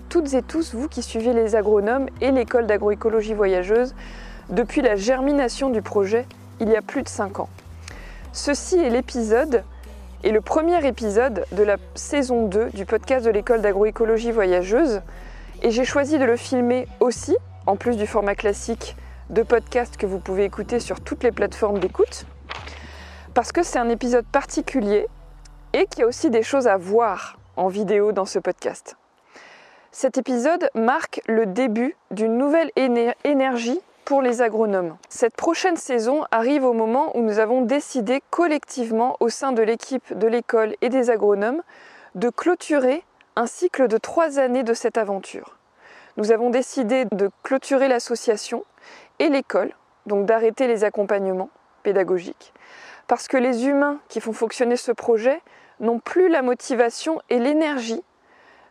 toutes et tous, vous qui suivez les agronomes et l'école d'agroécologie voyageuse depuis la germination du projet il y a plus de 5 ans. Ceci est l'épisode et le premier épisode de la saison 2 du podcast de l'école d'agroécologie voyageuse et j'ai choisi de le filmer aussi, en plus du format classique de podcast que vous pouvez écouter sur toutes les plateformes d'écoute, parce que c'est un épisode particulier et qu'il y a aussi des choses à voir en vidéo dans ce podcast. Cet épisode marque le début d'une nouvelle énergie pour les agronomes. Cette prochaine saison arrive au moment où nous avons décidé collectivement au sein de l'équipe de l'école et des agronomes de clôturer un cycle de trois années de cette aventure. Nous avons décidé de clôturer l'association et l'école, donc d'arrêter les accompagnements pédagogiques, parce que les humains qui font fonctionner ce projet n'ont plus la motivation et l'énergie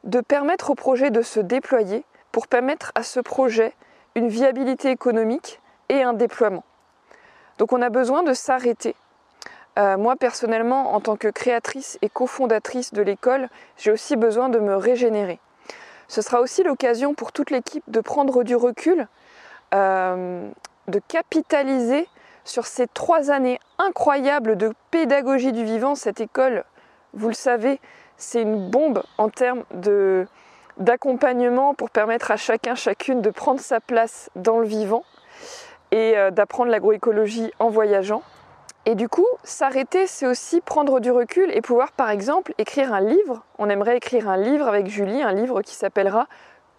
de permettre au projet de se déployer pour permettre à ce projet une viabilité économique et un déploiement. Donc on a besoin de s'arrêter. Euh, moi personnellement, en tant que créatrice et cofondatrice de l'école, j'ai aussi besoin de me régénérer. Ce sera aussi l'occasion pour toute l'équipe de prendre du recul, euh, de capitaliser sur ces trois années incroyables de pédagogie du vivant. Cette école, vous le savez, c'est une bombe en termes d'accompagnement pour permettre à chacun, chacune de prendre sa place dans le vivant et euh, d'apprendre l'agroécologie en voyageant. Et du coup, s'arrêter, c'est aussi prendre du recul et pouvoir, par exemple, écrire un livre. On aimerait écrire un livre avec Julie, un livre qui s'appellera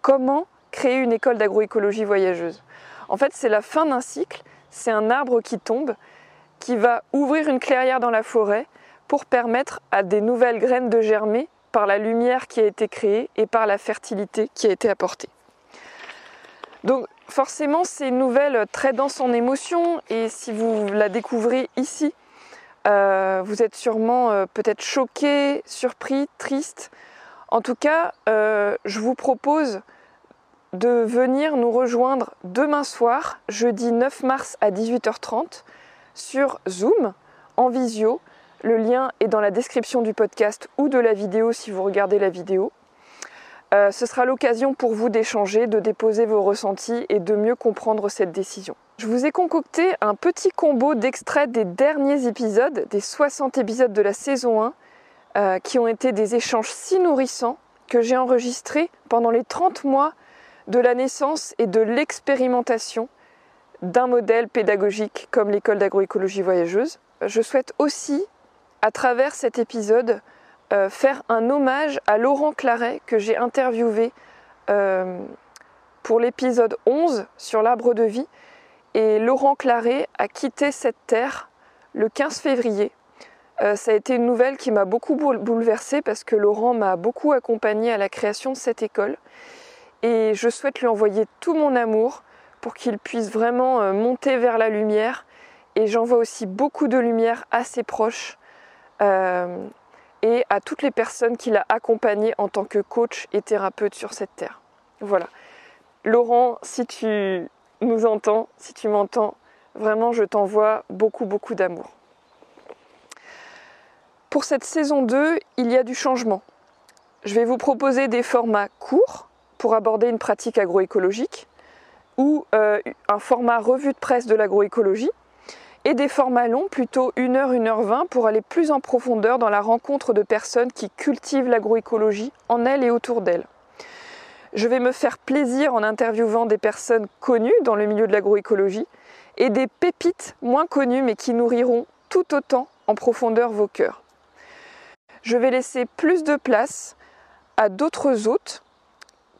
Comment créer une école d'agroécologie voyageuse. En fait, c'est la fin d'un cycle, c'est un arbre qui tombe, qui va ouvrir une clairière dans la forêt pour permettre à des nouvelles graines de germer par la lumière qui a été créée et par la fertilité qui a été apportée. Donc forcément, c'est une nouvelle très dense en émotions et si vous la découvrez ici, euh, vous êtes sûrement euh, peut-être choqué, surpris, triste. En tout cas, euh, je vous propose de venir nous rejoindre demain soir, jeudi 9 mars à 18h30, sur Zoom, en visio, le lien est dans la description du podcast ou de la vidéo si vous regardez la vidéo. Euh, ce sera l'occasion pour vous d'échanger, de déposer vos ressentis et de mieux comprendre cette décision. Je vous ai concocté un petit combo d'extraits des derniers épisodes, des 60 épisodes de la saison 1, euh, qui ont été des échanges si nourrissants que j'ai enregistrés pendant les 30 mois de la naissance et de l'expérimentation d'un modèle pédagogique comme l'école d'agroécologie voyageuse. Je souhaite aussi à travers cet épisode, euh, faire un hommage à Laurent Claret que j'ai interviewé euh, pour l'épisode 11 sur l'arbre de vie. Et Laurent Claret a quitté cette terre le 15 février. Euh, ça a été une nouvelle qui m'a beaucoup bouleversée parce que Laurent m'a beaucoup accompagné à la création de cette école. Et je souhaite lui envoyer tout mon amour pour qu'il puisse vraiment monter vers la lumière. Et j'envoie aussi beaucoup de lumière à ses proches euh, et à toutes les personnes qu'il a accompagnées en tant que coach et thérapeute sur cette terre. Voilà. Laurent, si tu nous entends, si tu m'entends, vraiment je t'envoie beaucoup beaucoup d'amour. Pour cette saison 2, il y a du changement. Je vais vous proposer des formats courts pour aborder une pratique agroécologique ou euh, un format revue de presse de l'agroécologie et des formats longs, plutôt 1 heure, 1 heure 20, pour aller plus en profondeur dans la rencontre de personnes qui cultivent l'agroécologie en elles et autour d'elles. Je vais me faire plaisir en interviewant des personnes connues dans le milieu de l'agroécologie et des pépites moins connues mais qui nourriront tout autant en profondeur vos cœurs. Je vais laisser plus de place à d'autres hôtes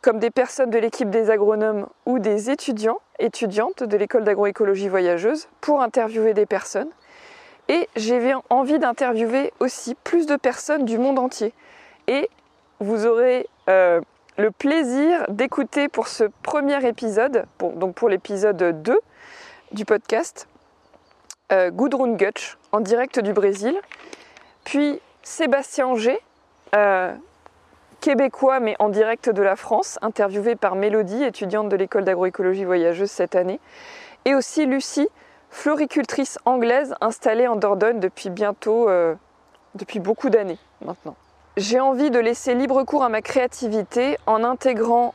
comme des personnes de l'équipe des agronomes ou des étudiants, étudiantes de l'école d'agroécologie voyageuse pour interviewer des personnes. Et j'ai envie d'interviewer aussi plus de personnes du monde entier. Et vous aurez euh, le plaisir d'écouter pour ce premier épisode, donc pour l'épisode 2 du podcast, euh, Gudrun Gutsch en direct du Brésil, puis Sébastien Anger, euh, québécois mais en direct de la France, interviewé par Mélodie, étudiante de l'école d'agroécologie voyageuse cette année, et aussi Lucie, floricultrice anglaise installée en Dordogne depuis bientôt, euh, depuis beaucoup d'années maintenant. j'ai envie de laisser libre cours à ma créativité en intégrant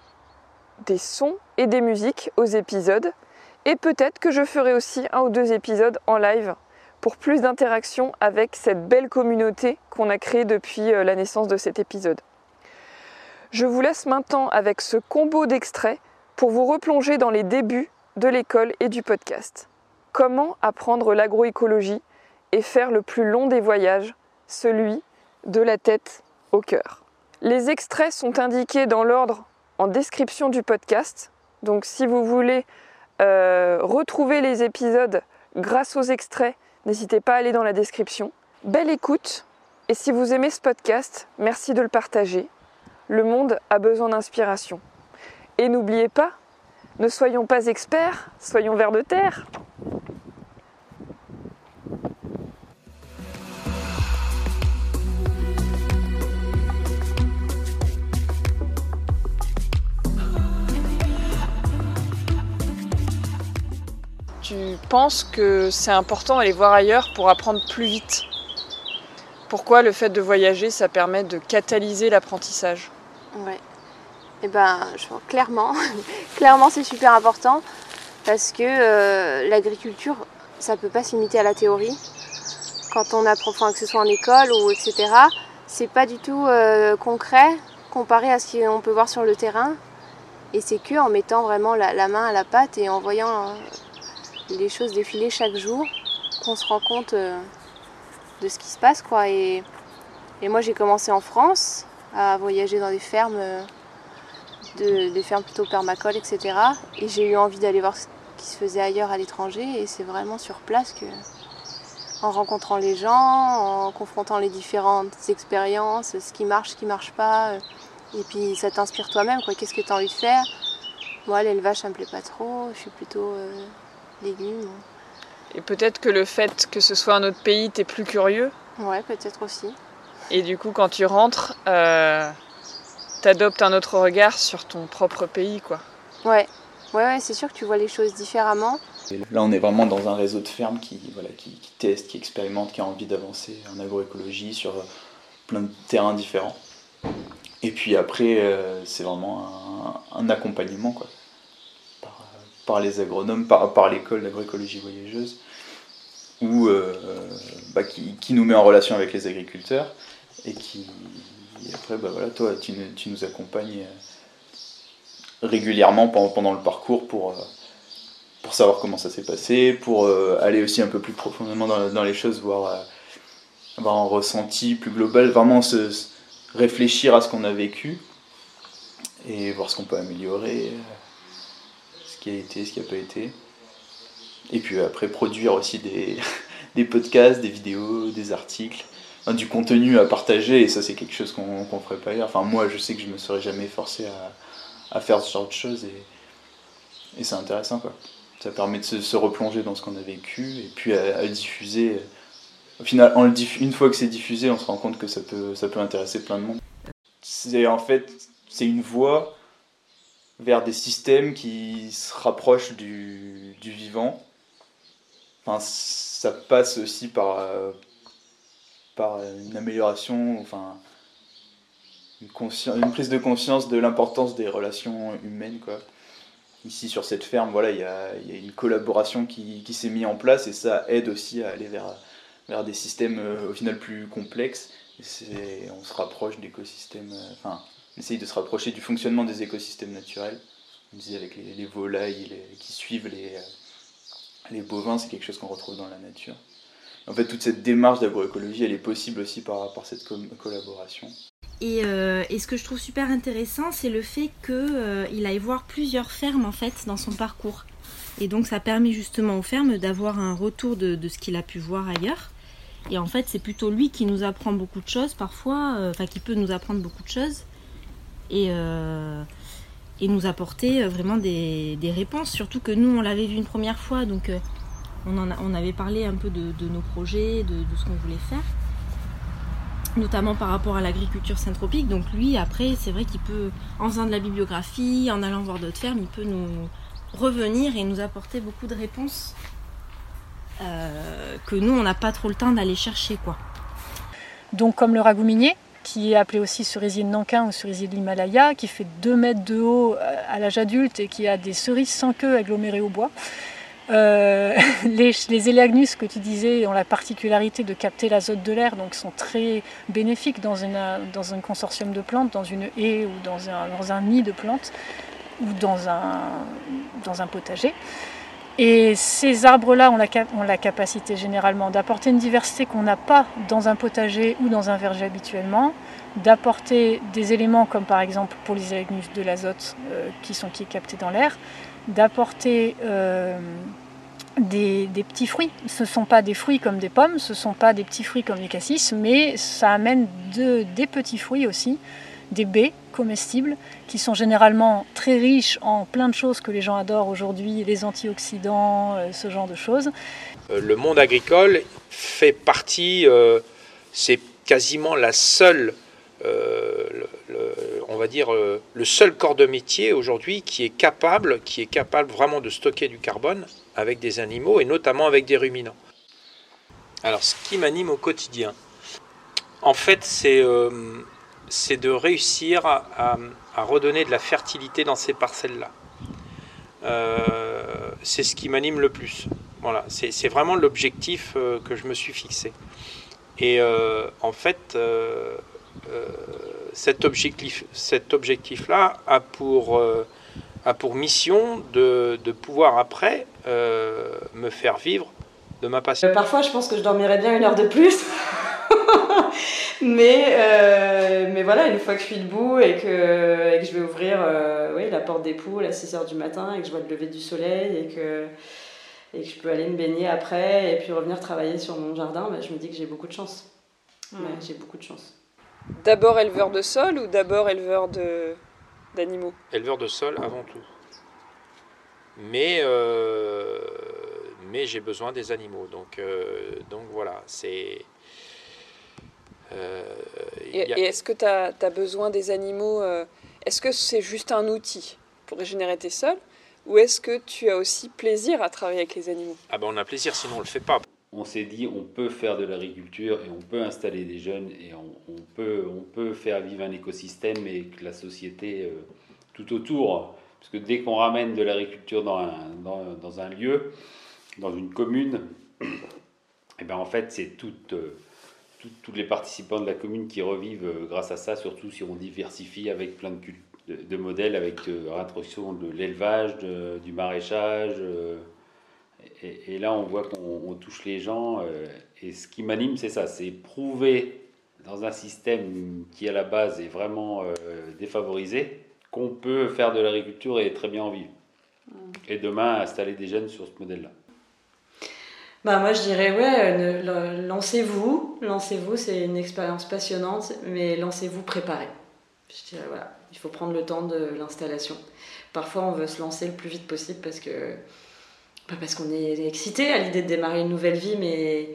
des sons et des musiques aux épisodes. Et peut-être que je ferai aussi un ou deux épisodes en live pour plus d'interaction avec cette belle communauté qu'on a créée depuis euh, la naissance de cet épisode. Je vous laisse maintenant avec ce combo d'extraits pour vous replonger dans les débuts de l'école et du podcast. Comment apprendre l'agroécologie et faire le plus long des voyages, celui de la tête au cœur. Les extraits sont indiqués dans l'ordre en description du podcast. Donc si vous voulez euh, retrouver les épisodes grâce aux extraits, n'hésitez pas à aller dans la description. Belle écoute et si vous aimez ce podcast, merci de le partager. Le monde a besoin d'inspiration. Et n'oubliez pas, ne soyons pas experts, soyons vers de terre. tu penses que c'est important d'aller voir ailleurs pour apprendre plus vite? Pourquoi le fait de voyager, ça permet de catalyser l'apprentissage? Ouais. Eh ben, je clairement, clairement c'est super important parce que euh, l'agriculture, ça peut pas se limiter à la théorie. Quand on apprend, que ce soit en école ou etc., c'est pas du tout euh, concret comparé à ce qu'on peut voir sur le terrain. Et c'est que en mettant vraiment la, main à la pâte et en voyant les choses défiler chaque jour, qu'on se rend compte euh, de ce qui se passe. Quoi. Et, moi j'ai commencé en France à voyager dans des fermes, euh, des fermes plutôt permacoles, etc. Et j'ai eu envie d'aller voir ce qui se faisait ailleurs à l'étranger. Et c'est vraiment sur place que, en rencontrant les gens, en confrontant les différentes expériences, ce qui marche, ce qui marche pas. Euh, et puis ça t'inspire toi-même, quoi. Qu'est-ce que tu as envie de faire? Moi, l'élevage, ça me plaît pas trop. Je suis plutôt légumes. Et peut-être que le fait que ce soit un autre pays, t'es plus curieux Ouais, peut-être aussi. Et du coup, quand tu rentres, euh, t'adoptes un autre regard sur ton propre pays, quoi. Ouais, ouais, ouais c'est sûr que tu vois les choses différemment. là, on est vraiment dans un réseau de fermes qui, voilà, qui, qui teste, qui expérimente, qui a envie d'avancer en agroécologie sur euh, plein de terrains différents. Et puis après, euh, c'est vraiment un, un accompagnement, quoi par les agronomes, par, par l'école d'agroécologie voyageuse, ou euh, bah, qui, nous met en relation avec les agriculteurs et qui après bah, voilà toi tu, nous accompagnes euh, régulièrement pendant, le parcours pour, euh, pour savoir comment ça s'est passé, pour aller aussi un peu plus profondément dans, les choses, voir avoir un ressenti plus global, vraiment se, réfléchir à ce qu'on a vécu et voir ce qu'on peut améliorer qui a été, ce qui n'a pas été. Et puis après, produire aussi des, des podcasts, des vidéos, des articles, du contenu à partager, et ça, c'est quelque chose qu'on ne ferait pas ailleurs. Enfin, moi, je sais que je me serais jamais forcé à, à faire ce genre de choses, et, et c'est intéressant, quoi. Ça permet de se, replonger dans ce qu'on a vécu, et puis à, diffuser. Au final, une fois que c'est diffusé, on se rend compte que ça peut, ça peut intéresser plein de monde. C'est en fait, c'est une voie vers des systèmes qui se rapprochent du, du vivant. Enfin, ça passe aussi par, euh, par une amélioration, enfin, une, prise de conscience de l'importance des relations humaines. Quoi. Ici, sur cette ferme, voilà, il y a, y a, une collaboration qui, qui s'est mise en place et ça aide aussi à aller vers, vers des systèmes euh, au final plus complexes. on se rapproche d'écosystèmes. Euh, enfin, essaye de se rapprocher du fonctionnement des écosystèmes naturels. On disait avec les, volailles qui suivent les, les bovins, c'est quelque chose qu'on retrouve dans la nature. En fait, toute cette démarche d'agroécologie, elle est possible aussi par, cette collaboration. Euh, et, ce que je trouve super intéressant, c'est le fait qu'il euh, aille voir plusieurs fermes en fait dans son parcours. Et donc ça permet justement aux fermes d'avoir un retour de, ce qu'il a pu voir ailleurs. Et en fait, c'est plutôt lui qui nous apprend beaucoup de choses parfois, enfin qui peut nous apprendre beaucoup de choses et, euh, et nous apporter euh, vraiment des, des, réponses. Surtout que nous, on l'avait vu une première fois, donc euh, on, en a, on avait parlé un peu de, de nos projets, de, de ce qu'on voulait faire, notamment par rapport à l'agriculture syntropique. Donc lui, après, c'est vrai qu'il peut, en faisant de la bibliographie, en allant voir d'autres fermes, il peut nous revenir et nous apporter beaucoup de réponses euh, que nous, on n'a pas trop le temps d'aller chercher. quoi. Donc comme le ragoût minier, qui est appelé aussi cerisier de Nankin ou cerisier de l'Himalaya, qui fait 2 mètres de haut euh, à l'âge adulte et qui a des cerises sans queue agglomérées au bois. Euh, les, les élagnus que tu disais ont la particularité de capter l'azote de l'air, donc sont très bénéfiques dans, une, dans un consortium de plantes, dans une haie ou dans un, dans un nid de plantes ou dans un, dans un potager. Et ces arbres-là ont la, ont la, capacité généralement d'apporter une diversité qu'on n'a pas dans un potager ou dans un verger habituellement, d'apporter des éléments comme par exemple pour les élagnus de l'azote euh, qui sont qui est capté dans l'air, d'apporter euh, des, petits fruits. Ce ne sont pas des fruits comme des pommes, ce ne sont pas des petits fruits comme les cassis, mais ça amène de, des petits fruits aussi, des baies comestibles qui sont généralement très riches en plein de choses que les gens adorent aujourd'hui, les antioxydants, euh, ce genre de choses. Euh, le monde agricole fait partie, euh, c'est quasiment la seule, le, on va dire, le seul corps de métier aujourd'hui qui est capable, qui est capable vraiment de stocker du carbone avec des animaux et notamment avec des ruminants. Alors, ce qui m'anime au quotidien, en fait, c'est c'est de réussir à, redonner de la fertilité dans ces parcelles-là. Euh, c'est ce qui m'anime le plus. Voilà, c'est vraiment l'objectif euh, que je me suis fixé. Et euh, en fait, cet objectif-là cet objectif a, pour, a pour mission de, de pouvoir après me faire vivre de ma passion. parfois, je pense que je dormirais bien une heure de plus. mais, euh, mais voilà, une fois que je suis debout et que, et que je vais ouvrir euh, oui, la porte des poules à 6h du matin et que je vois le lever du soleil et que, et que je peux aller me baigner après et puis revenir travailler sur mon jardin, bah, je me dis que j'ai beaucoup de chance. j'ai beaucoup de chance. D'abord éleveur de sol ou d'abord éleveur d'animaux? Éleveur de sol avant tout. Mais, euh, mais j'ai besoin des animaux. Donc, donc voilà, c'est euh, et, est-ce que tu as, besoin des animaux euh, Est-ce que c'est juste un outil pour régénérer tes sols Ou est-ce que tu as aussi plaisir à travailler avec les animaux? Ah ben on a plaisir, sinon on ne le fait pas. On s'est dit on peut faire de l'agriculture et on peut installer des jeunes et on, peut, on peut faire vivre un écosystème et que la société euh, tout autour. Parce que dès qu'on ramène de l'agriculture dans un, dans, dans un, lieu, dans une commune, et eh ben en fait c'est toute tous les participants de la commune qui revivent euh, grâce à ça, surtout si on diversifie avec plein de, de, modèles, avec de, l'introduction de l'élevage, du maraîchage. Euh, et, là, on voit qu'on touche les gens. Euh, et ce qui m'anime, c'est ça, c'est prouver dans un système qui à la base est vraiment défavorisé qu'on peut faire de l'agriculture et très bien en vivre. Et demain, installer des jeunes sur ce modèle-là. Bah moi je dirais ouais, lancez-vous, lancez-vous, c'est une expérience passionnante, mais lancez-vous préparé. Je dirais voilà, il faut prendre le temps de l'installation. Parfois on veut se lancer le plus vite possible parce que bah, parce qu'on est excité à l'idée de démarrer une nouvelle vie, mais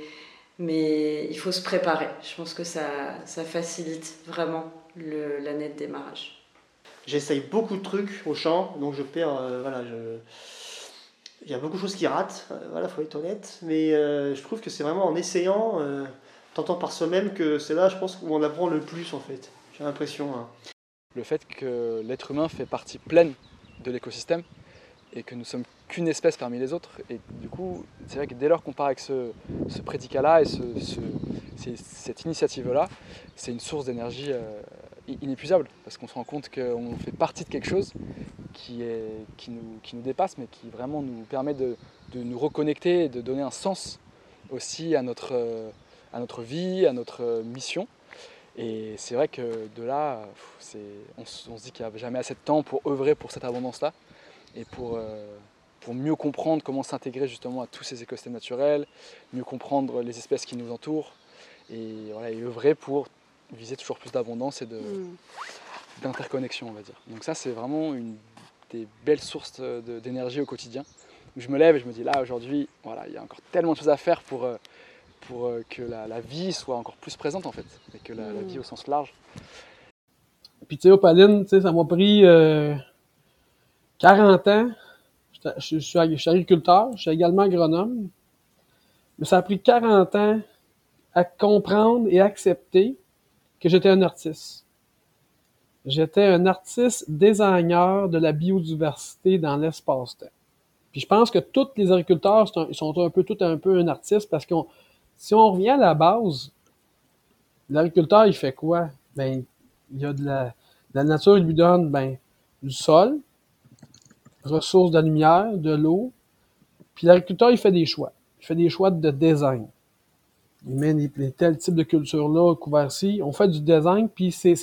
mais il faut se préparer. Je pense que ça, ça facilite vraiment l'année de démarrage. J'essaye beaucoup de trucs au champ, donc je perds, euh, voilà, il y a beaucoup de choses qui ratent, euh, voilà, faut être honnête, mais euh, je trouve que c'est vraiment en essayant, euh, tentant par soi-même, que c'est là, je pense, où on apprend le plus en fait. J'ai l'impression. Hein. Le fait que l'être humain fait partie pleine de l'écosystème et que nous sommes qu'une espèce parmi les autres. Et du coup, c'est vrai que dès lors qu'on part avec ce, prédicat-là et ce, cette initiative-là, c'est une source d'énergie inépuisable parce qu'on se rend compte qu'on fait partie de quelque chose qui, est, qui, nous, qui nous dépasse, mais qui vraiment nous permet de, de, nous reconnecter et de donner un sens aussi à notre, à notre vie, à notre mission. Et c'est vrai que de là, on, on, se dit qu'il n'y a jamais assez de temps pour œuvrer pour cette abondance-là et pour, euh, pour mieux comprendre comment s'intégrer justement à tous ces écosystèmes naturels, mieux comprendre les espèces qui nous entourent et, voilà, et œuvrer pour viser toujours plus d'abondance et mm. d'interconnexion, on va dire. Donc ça, c'est vraiment une des belles sources d'énergie au quotidien. je me lève et je me dis là aujourd'hui, voilà, il y a encore tellement de choses à faire pour, euh, pour euh, que la, vie soit encore plus présente en fait, et que la, vie au sens large. Puis tu sais, Opaline, ça m'a pris 40 euh, ans. Je, suis, agriculteur, je suis également agronome. Mais ça a pris 40 ans à comprendre et accepter que j'étais un artiste. J'étais un artiste designer de la biodiversité dans l'espace-temps. Puis je pense que tous les agriculteurs sont un peu tout un peu un artiste parce que si on revient à la base, l'agriculteur il fait quoi? Ben, il y a de la, la nature lui donne ben, du sol, ressources de lumière, de l'eau, puis l'agriculteur il fait des choix. Il fait des choix de design. Il met des, tels types de cultures-là couverts-ci. On fait du design, puis c'est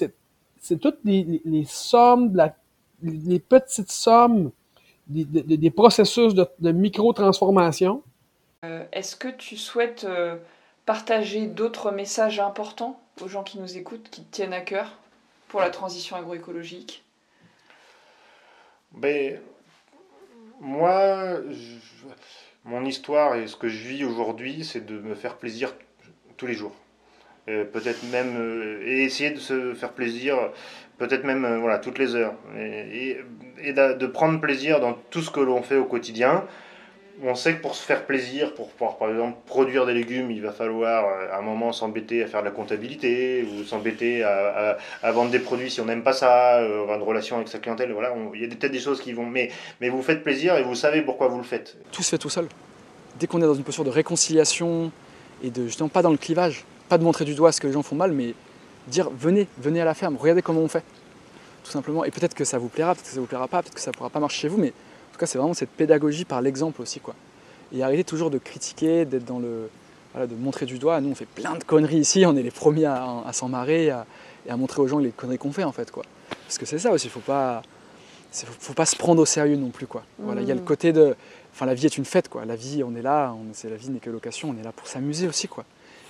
c'est toutes les, les, sommes, la, les petites sommes des, des, des processus de, de micro-transformation. Euh, Est-ce que tu souhaites euh, partager d'autres messages importants aux gens qui nous écoutent, qui te tiennent à cœur pour la transition agroécologique? Ben, Moi, je, mon histoire et ce que je vis aujourd'hui, c'est de me faire plaisir tous les jours. Peut-être même euh, et essayer de se faire plaisir peut-être même euh, voilà toutes les heures et, de, prendre plaisir dans tout ce que l'on fait au quotidien on sait que pour se faire plaisir pour pouvoir par exemple produire des légumes il va falloir à un moment s'embêter à faire de la comptabilité ou s'embêter à, vendre des produits si on n'aime pas ça avoir une relation avec sa clientèle voilà il y a peut-être des choses qui vont mais mais vous faites plaisir et vous savez pourquoi vous le faites tout se fait tout seul dès qu'on est dans une posture de réconciliation et de justement pas dans le clivage pas de montrer du doigt ce que les gens font mal, mais dire venez, venez à la ferme, regardez comment on fait. Tout simplement. Et peut-être que ça vous plaira, peut-être que ça vous plaira pas, peut-être que ça pourra pas marcher chez vous, mais tout cas, c'est vraiment cette pédagogie par l'exemple aussi. quoi. Et arrêter toujours de critiquer, d'être dans le. Voilà, de montrer du doigt. Nous, on fait plein de conneries ici, on est les premiers à, à s'en marrer et à montrer aux gens les conneries qu'on fait en fait. quoi. Parce que c'est ça aussi, il faut pas. Faut, faut pas se prendre au sérieux non plus quoi. Voilà, il y a le mmh. côté de, enfin la vie est une fête quoi. La vie, on est là, on, la vie n'est que location, on est là pour s'amuser aussi quoi.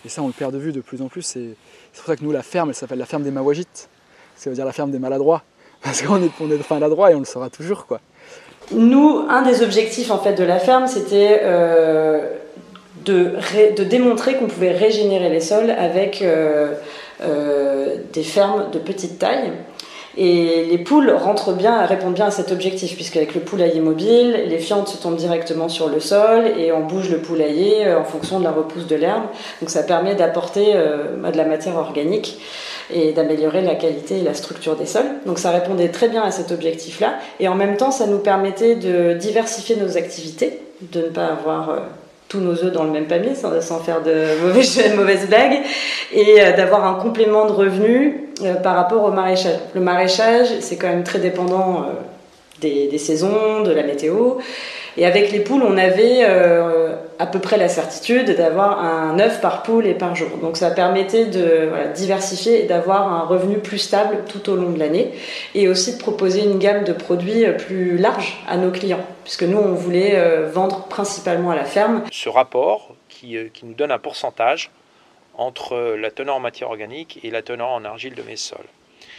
Et ça, on le perd de vue de plus en plus. C'est pour ça que nous, la ferme, elle s'appelle la ferme des Mawajites. Ça veut dire la ferme des maladroits. Parce qu'on est, on est maladroits et on le sera toujours. quoi. Nous, un des objectifs en fait de la ferme, c'était euh, de, démontrer qu'on pouvait régénérer les sols avec euh, euh, des fermes de petite taille. Et les poules rentrent bien, répondent bien à cet objectif, puisqu'avec le poulailler mobile, les fientes se tombent directement sur le sol et on bouge le poulailler en fonction de la repousse de l'herbe. Donc ça permet d'apporter de la matière organique et d'améliorer la qualité et la structure des sols. Donc ça répondait très bien à cet objectif-là. Et en même temps, ça nous permettait de diversifier nos activités, de ne pas avoir... Euh, tous nos œufs dans le même panier sans, faire de mauvaises, mauvaises blagues et euh, d'avoir un complément de revenus euh, par rapport au maraîchage. Le maraîchage, c'est quand même très dépendant des, saisons, de la météo. Et avec les poules, on avait à peu près la certitude d'avoir un œuf par poule et par jour. Donc ça permettait de diversifier et d'avoir un revenu plus stable tout au long de l'année et aussi de proposer une gamme de produits plus large à nos clients puisque nous on voulait euh, vendre principalement à la ferme. Ce rapport qui, euh, nous donne un pourcentage entre la teneur en matière organique et la teneur en argile de mes sols.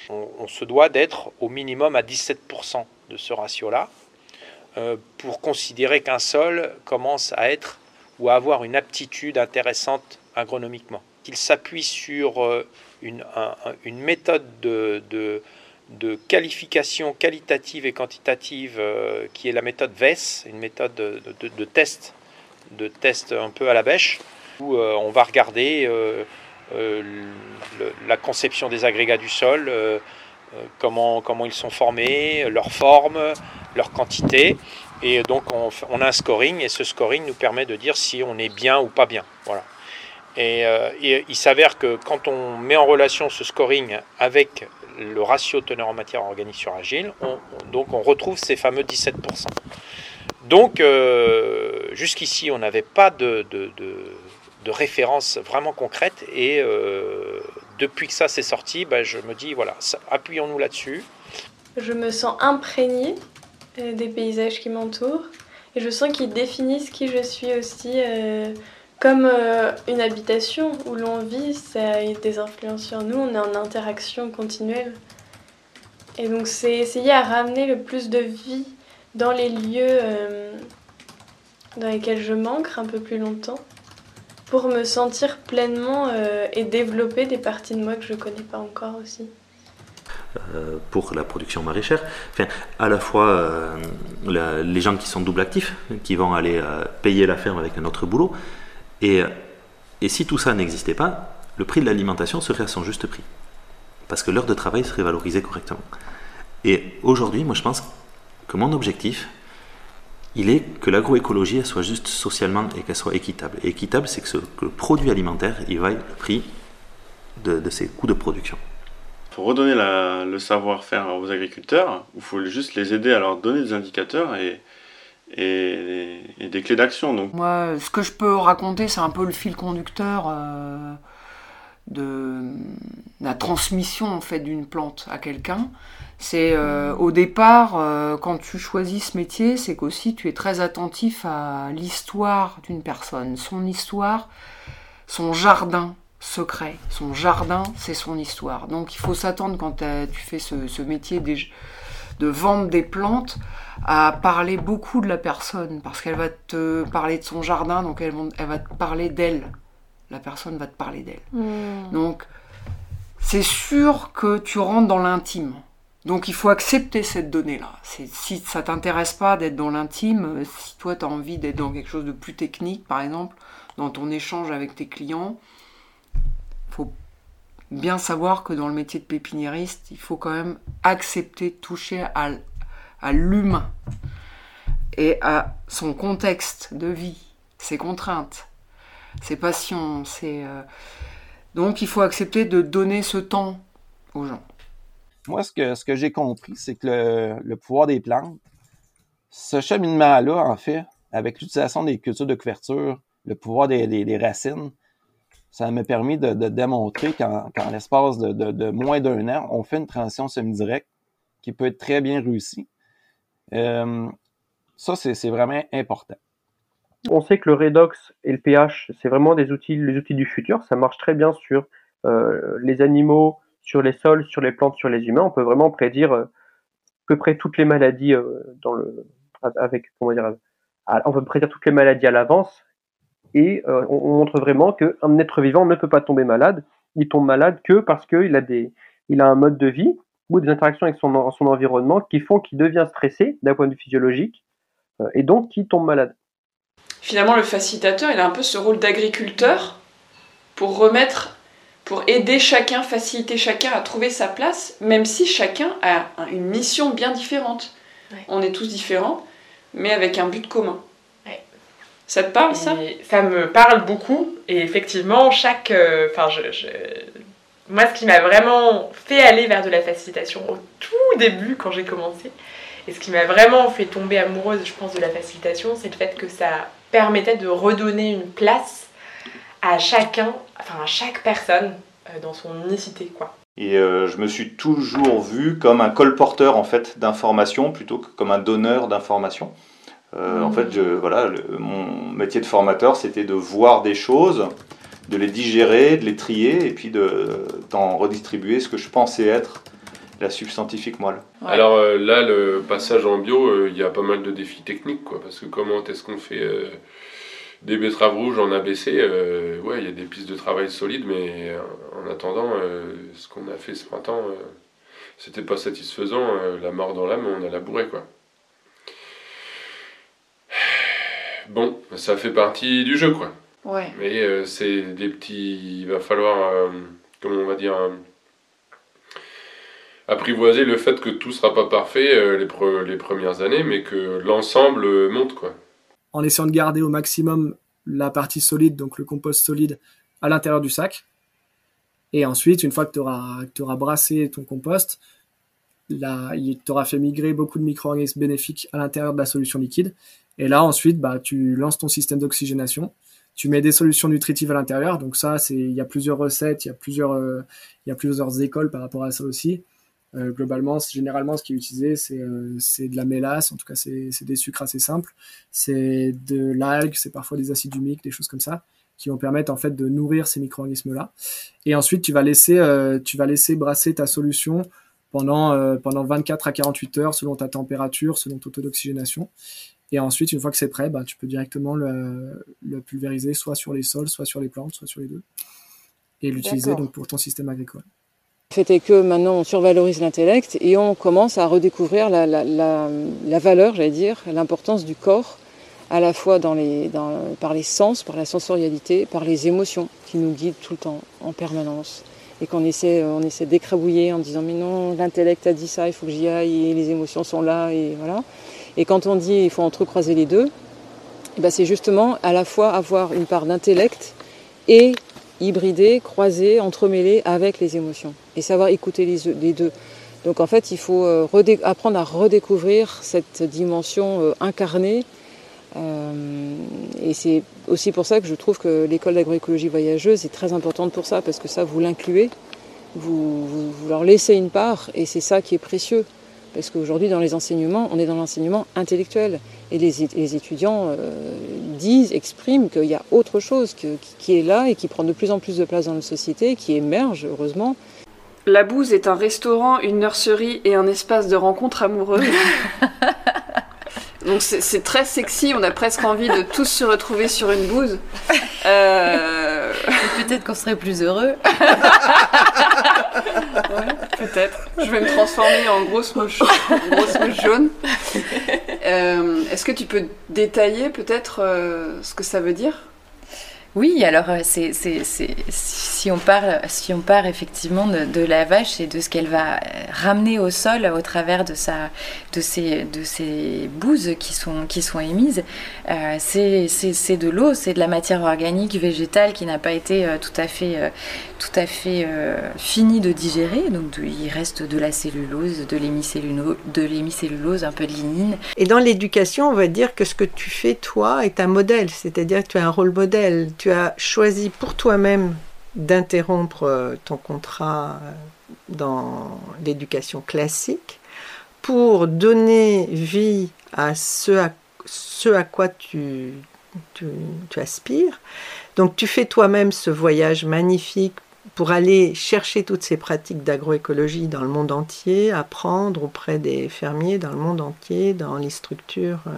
On, se doit d'être au minimum à 17% de ce ratio-là euh, pour considérer qu'un sol commence à être ou avoir une aptitude intéressante agronomiquement. Qu'il s'appuie sur euh, une, méthode de, de, qualification qualitative et quantitative euh, qui est la méthode VES, une méthode de, de, test, de test un peu à la bêche, où euh, on va regarder la conception des agrégats du sol, comment, comment ils sont formés, leur forme, leur quantité. Et donc on, a un scoring et ce scoring nous permet de dire si on est bien ou pas bien. Voilà. Et, euh, il s'avère que quand on met en relation ce scoring avec le ratio teneur en matière organique sur agile, on, on, donc on retrouve ces fameux 17%. Donc euh, jusqu'ici on n'avait pas de, référence vraiment concrète et euh, depuis que ça s'est sorti, ben, je me dis voilà, appuyons-nous là-dessus. Je me sens imprégnée des paysages qui m'entourent. Et je sens qu'ils définissent qui je suis aussi. Euh, comme euh, une habitation où l'on vit, ça a des influences sur nous, on est en interaction continuelle. Et donc c'est essayer à ramener le plus de vie dans les lieux dans lesquels je manque un peu plus longtemps pour me sentir pleinement et développer des parties de moi que je ne connais pas encore aussi. Euh, pour la production maraîchère. Enfin, à la fois euh, les gens qui sont double actifs, qui vont aller euh, payer la ferme avec un autre boulot. Et, et si tout ça n'existait pas, le prix de l'alimentation serait à son juste prix. parce que l'heure de travail serait valorisée correctement. Et aujourd'hui, moi je pense que mon objectif, il est que l'agroécologie soit juste socialement et qu'elle soit équitable. Et équitable, c'est que, le produit alimentaire, il vaille le prix de, ses coûts de production. Faut redonner le savoir-faire aux agriculteurs, il faut juste les aider à leur donner des indicateurs et, des clés d'action. Donc. Moi, ce que je peux raconter, c'est un peu le fil conducteur euh, de la transmission d'une plante à quelqu'un. C'est euh, au départ, euh, quand tu choisis ce métier, c'est qu'aussi tu es très attentif à l'histoire d'une personne, son histoire, son jardin secret. Son jardin, c'est son histoire. Donc il faut s'attendre quand tu fais ce, métier de vendre des plantes à parler beaucoup de la personne parce qu'elle va te parler de son jardin, donc elle, va te parler d'elle. La personne va te parler d'elle. Hmm. Donc c'est sûr que tu rentres dans l'intime. Donc il faut accepter cette donnée-là. Si ça t'intéresse pas d'être dans l'intime, euh, si toi tu as envie d'être dans quelque chose de plus technique, par exemple, dans ton échange avec tes clients, bien savoir que dans le métier de pépiniériste, il faut quand même accepter toucher à, l'humain et à son contexte de vie, ses contraintes, ses passions. Euh, Donc il faut accepter de donner ce temps aux gens. Moi, ce que j'ai compris, c'est que le, pouvoir des plantes, ce cheminement-là, en fait, avec l'utilisation des cultures de couverture, le pouvoir des, racines, ça m'a permis de, démontrer qu'en l'espace de, moins d'un an, on fait une transition semi-directe qui peut être très bien réussie. Euh, ça, c'est vraiment important. On sait que le redox et le pH, c'est vraiment des outils, les outils du futur. Ça marche très bien sur euh, les animaux, sur les sols, sur les plantes, sur les humains. On peut vraiment prédire euh, à peu près toutes les maladies avec, comment dire, on peut prédire toutes les maladies à l'avance. Et euh, on, montre vraiment qu'un être vivant ne peut pas tomber malade. Il tombe malade que parce qu'il a des, il a un mode de vie ou des interactions avec son, son environnement qui font qu'il devient stressé d'un point de vue physiologique et donc qu'il tombe malade. Finalement, le facilitateur, il a un peu ce rôle d'agriculteur pour remettre pour aider chacun, faciliter chacun à trouver sa place, même si chacun a une mission bien différente. On est tous différents, mais avec un but commun. Ça te parle, ça? Ça me parle beaucoup, et effectivement, chaque... Euh, enfin, je, Moi, ce qui m'a vraiment fait aller vers de la facilitation au tout début, quand j'ai commencé, et ce qui m'a vraiment fait tomber amoureuse, je pense, de la facilitation, c'est le fait que ça permettait de redonner une place à chacun, enfin à chaque personne euh, dans son unicité, quoi. Et euh, je me suis toujours vu comme un colporteur en fait d'informations plutôt que comme un donneur d'informations. Euh, en fait, je, voilà, mon métier de formateur, c'était de voir des choses, de les digérer, de les trier et puis d'en redistribuer ce que je pensais être la substantifique moelle. Alors là, le passage en bio, il y a pas mal de défis techniques, quoi, parce que comment est-ce qu'on fait des betteraves rouges en ABC, euh, ouais, il y a des pistes de travail solides, mais euh, en attendant, euh, ce qu'on a fait ce printemps, c'était pas satisfaisant. la mort dans l'âme, on a labouré, quoi. Bon, ça fait partie du jeu, quoi. Ouais. Mais c'est des petits. Il va falloir, comment on va dire, apprivoiser le fait que tout sera pas parfait les, les premières années, mais que l'ensemble monte, quoi en essayant de garder au maximum la partie solide, donc le compost solide, à l'intérieur du sac. Et ensuite, une fois que tu auras, brassé ton compost, là, il t'aura fait migrer beaucoup de micro-organismes bénéfiques à l'intérieur de la solution liquide. Et là, ensuite, bah, tu lances ton système d'oxygénation. Tu mets des solutions nutritives à l'intérieur. Donc ça, c'est, il y a plusieurs recettes, il y a plusieurs, euh, il y a plusieurs écoles par rapport à ça aussi. Euh, globalement, généralement, ce qui est utilisé, euh, c'est de la mélasse, en tout cas, c'est des sucres assez simples. C'est de l'algue, c'est parfois des acides humiques, des choses comme ça, qui vont permettre en fait de nourrir ces micro-organismes-là. Et ensuite, tu vas, laisser, euh, tu vas laisser brasser ta solution pendant, pendant 24 à 48 heures, selon ta température, selon ton taux d'oxygénation. Et ensuite, une fois que c'est prêt, bah, tu peux directement le, le, pulvériser soit sur les sols, soit sur les plantes, soit sur les deux. Et l'utiliser donc pour ton système agricole. Le fait est que maintenant on survalorise l'intellect et on commence à redécouvrir la, valeur, j'allais dire, l'importance du corps, à la fois dans les, par les sens, par la sensorialité, par les émotions qui nous guident tout le temps, en permanence. Et qu'on essaie, on essaie d'écrabouiller en disant mais non, l'intellect a dit ça, il faut que j'y aille, les émotions sont là, et voilà. Et quand on dit il faut entrecroiser les deux, eh ben c'est justement à la fois avoir une part d'intellect et hybrider, croiser, entremêler avec les émotions et savoir écouter les, deux. Donc en fait, il faut euh, apprendre à redécouvrir cette dimension euh, incarnée. Euh, et c'est aussi pour ça que je trouve que l'école d'agroécologie voyageuse est très importante pour ça, parce que ça, vous l'incluez, vous, vous, leur laissez une part, et c'est ça qui est précieux. Parce qu'aujourd'hui, dans les enseignements, on est dans l'enseignement intellectuel. Et les, étudiants euh, disent, expriment qu'il y a autre chose qui est là et qui prend de plus en plus de place dans la société, qui émerge, heureusement. La Bouse est un restaurant, une nurserie et un espace de rencontre amoureuse. Donc c'est très sexy, on a presque envie de tous se retrouver sur une bouse. Euh... Peut-être qu'on serait plus heureux. peut-être. Je vais me transformer en grosse mouche, grosse mouche jaune. Euh, est-ce que tu peux détailler peut-être euh, ce que ça veut dire? Oui, alors euh, c'est, si, on part, si on part effectivement de, la vache et de ce qu'elle va euh, ramener au sol au travers de, sa, de, ces, de ces bouses qui sont, qui sont émises, euh, c'est, de l'eau, c'est de la matière organique végétale qui n'a pas été tout à fait, tout à fait finie de digérer. Donc il reste de la cellulose, de l'hémicellulose, un peu de lignine. Et dans l'éducation, on va dire que ce que tu fais toi est un modèle, c'est-à-dire que tu as un rôle modèle tu as choisi pour toi-même d'interrompre euh, ton contrat euh, dans l'éducation classique pour donner vie à ce à, quoi tu, aspires. Donc tu fais toi-même ce voyage magnifique pour aller chercher toutes ces pratiques d'agroécologie dans le monde entier, apprendre auprès des fermiers dans le monde entier, dans les structures euh,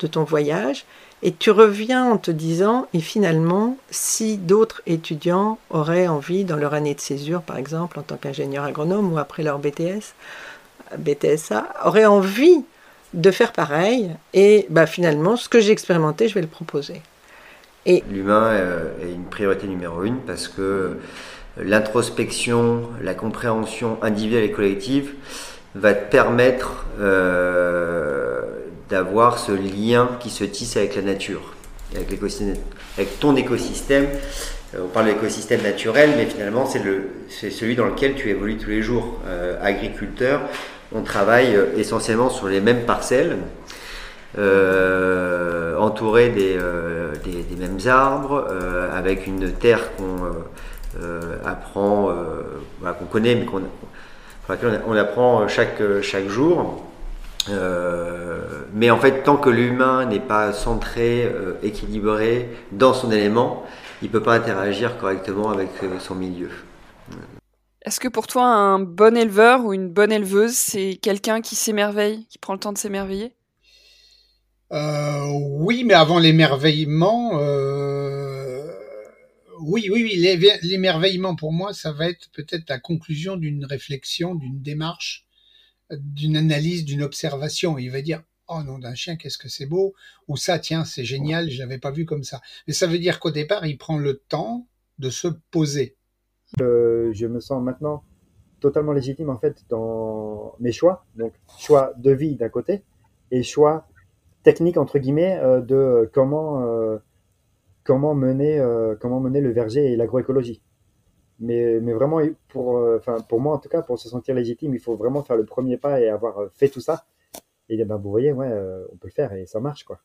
de ton voyage. Et tu reviens en te disant, et finalement, si d'autres étudiants auraient envie, dans leur année de césure par exemple, en tant qu'ingénieur agronome ou après leur BTS, BTSA, auraient envie de faire pareil, et bah, finalement, ce que j'ai expérimenté, je vais le proposer. L'humain euh, est une priorité numéro une parce que l'introspection, la compréhension individuelle et collective va te permettre euh, d'avoir ce lien qui se tisse avec la nature, avec, ton écosystème. Euh, on parle d'écosystème naturel, mais finalement c'est celui dans lequel tu évolues tous les jours. Euh, agriculteur, on travaille euh, essentiellement sur les mêmes parcelles, entouré des, des, mêmes arbres, avec une terre qu'on apprend, qu'on connaît, mais qu'on on apprend chaque, chaque jour. Euh, mais en fait, tant que l'humain n'est pas centré, euh, équilibré dans son élément, il ne peut pas interagir correctement avec euh, son milieu. Est-ce que pour toi, un bon éleveur ou une bonne éleveuse, c'est quelqu'un qui s'émerveille, qui prend le temps de s'émerveiller? Oui, mais avant l'émerveillement, oui, oui, oui, l'émerveillement pour moi, ça va être peut-être la conclusion d'une réflexion, d'une démarche d'une analyse, d'une observation. Il va dire oh non d'un chien qu'est-ce que c'est beau ou ça tiens c'est génial je l'avais pas vu comme ça. Mais ça veut dire qu'au départ il prend le temps de se poser. Euh, je me sens maintenant totalement légitime en fait dans mes choix. Donc choix de vie d'un côté et choix technique entre guillemets euh, de comment euh, comment mener comment mener le verger et l'agroécologie. Mais, mais vraiment, pour, euh, pour moi en tout cas, pour se sentir légitime, il faut vraiment faire le premier pas et avoir euh, fait tout ça. Et ben, vous voyez, ouais, euh, on peut le faire et ça marche, quoi.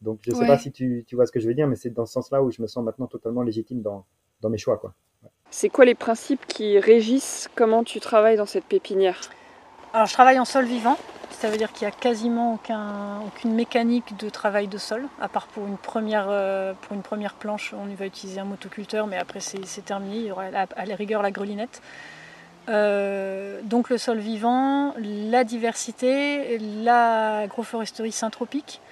Donc, je sais pas si tu, tu, vois ce que je veux dire, mais c'est dans ce sens-là où je me sens maintenant totalement légitime dans, dans mes choix, quoi. C'est quoi les principes qui régissent comment tu travailles dans cette pépinière? Alors, je travaille en sol vivant. Ça veut dire qu'il n'y a quasiment aucun, aucune mécanique de travail de sol, à part pour une première, euh, pour une première planche, on va utiliser un motoculteur, mais après c'est terminé, il y aura à la rigueur la grelinette. Euh, donc le sol vivant, la diversité, l'agroforesterie syntropique.